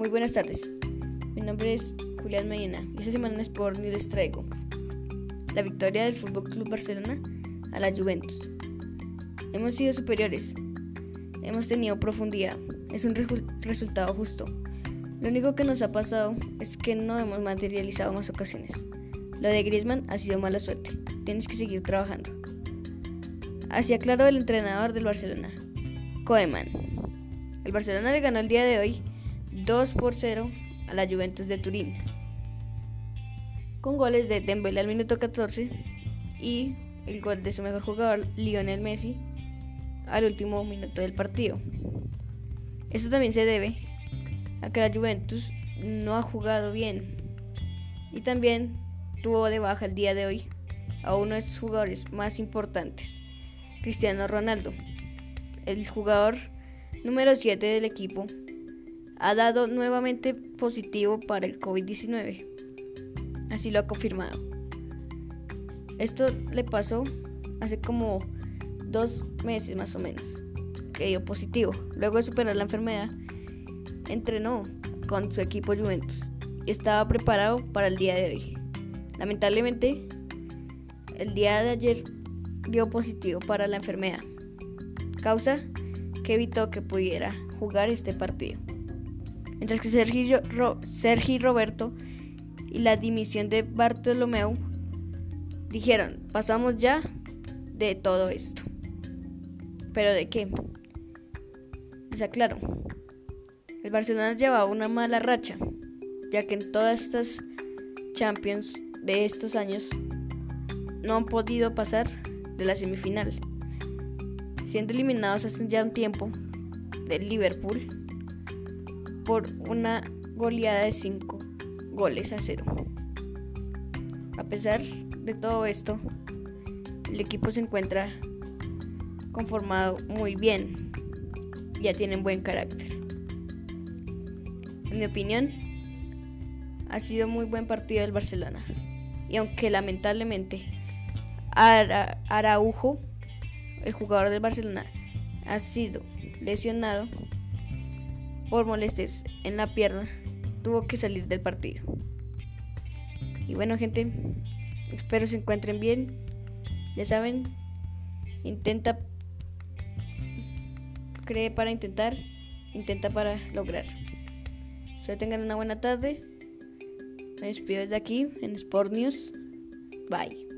Muy buenas tardes. Mi nombre es Julián Medina y esta semana en Sport News les traigo la victoria del Fútbol Club Barcelona a la Juventus. Hemos sido superiores, hemos tenido profundidad, es un resultado justo. Lo único que nos ha pasado es que no hemos materializado más ocasiones. Lo de Griezmann ha sido mala suerte. Tienes que seguir trabajando. Así aclaró el entrenador del Barcelona, Koeman. El Barcelona le ganó el día de hoy 2 por 0 a la Juventus de Turín, con goles de Dembélé al minuto 14 y el gol de su mejor jugador, Lionel Messi, al último minuto del partido. Esto también se debe a que la Juventus no ha jugado bien y también tuvo de baja el día de hoy a uno de sus jugadores más importantes, Cristiano Ronaldo, el jugador número 7 del equipo ha dado nuevamente positivo para el COVID-19. Así lo ha confirmado. Esto le pasó hace como dos meses más o menos, que dio positivo. Luego de superar la enfermedad, entrenó con su equipo Juventus y estaba preparado para el día de hoy. Lamentablemente, el día de ayer dio positivo para la enfermedad, causa que evitó que pudiera jugar este partido mientras que Sergi Roberto y la dimisión de Bartolomeu dijeron, pasamos ya de todo esto. ¿Pero de qué? Les aclaro, el Barcelona llevaba una mala racha, ya que en todas estas Champions de estos años no han podido pasar de la semifinal, siendo eliminados hace ya un tiempo del Liverpool por una goleada de 5 goles a 0. A pesar de todo esto, el equipo se encuentra conformado muy bien. Ya tienen buen carácter. En mi opinión, ha sido muy buen partido del Barcelona. Y aunque lamentablemente Araujo, el jugador del Barcelona, ha sido lesionado, por molestias en la pierna, tuvo que salir del partido. Y bueno, gente, espero se encuentren bien. Ya saben, intenta, cree para intentar, intenta para lograr. Espero tengan una buena tarde. Me despido desde aquí en Sport News. Bye.